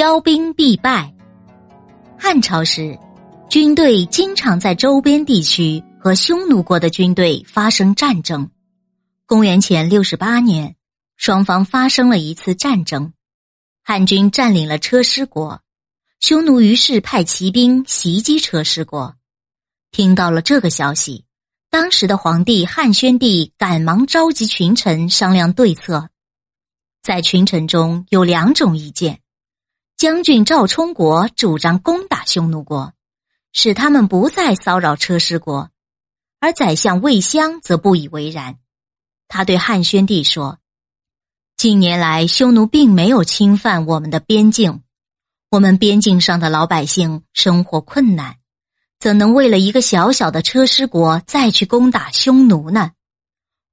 骄兵必败。汉朝时，军队经常在周边地区和匈奴国的军队发生战争。公元前六十八年，双方发生了一次战争，汉军占领了车师国，匈奴于是派骑兵袭击车师国。听到了这个消息，当时的皇帝汉宣帝赶忙召集群臣商量对策。在群臣中有两种意见：将军赵充国主张攻打匈奴国，使他们不再骚扰车师国；而宰相魏襄则不以为然。他对汉宣帝说：“近年来，匈奴并没有侵犯我们的边境，我们边境上的老百姓生活困难。”怎能为了一个小小的车师国再去攻打匈奴呢？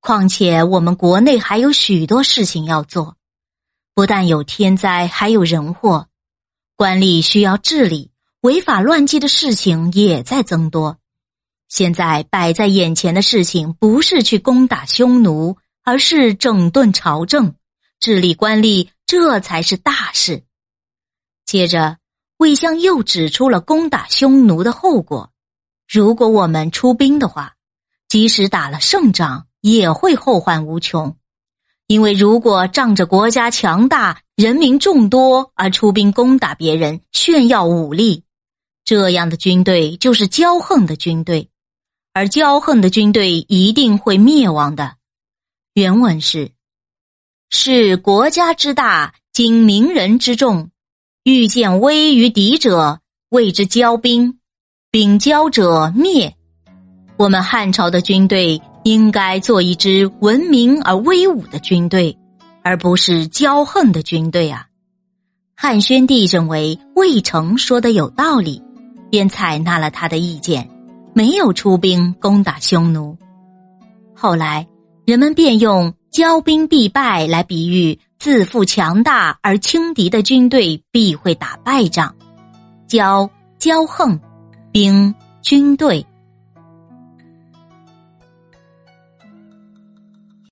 况且我们国内还有许多事情要做，不但有天灾，还有人祸，官吏需要治理，违法乱纪的事情也在增多。现在摆在眼前的事情不是去攻打匈奴，而是整顿朝政、治理官吏，这才是大事。接着。魏相又指出了攻打匈奴的后果：如果我们出兵的话，即使打了胜仗，也会后患无穷。因为如果仗着国家强大、人民众多而出兵攻打别人，炫耀武力，这样的军队就是骄横的军队，而骄横的军队一定会灭亡的。原文是：是国家之大，经民人之众。欲见危于敌者，谓之骄兵；秉骄者灭。我们汉朝的军队应该做一支文明而威武的军队，而不是骄横的军队啊！汉宣帝认为魏成说的有道理，便采纳了他的意见，没有出兵攻打匈奴。后来，人们便用“骄兵必败”来比喻。自负强大而轻敌的军队必会打败仗，骄骄横，兵军队。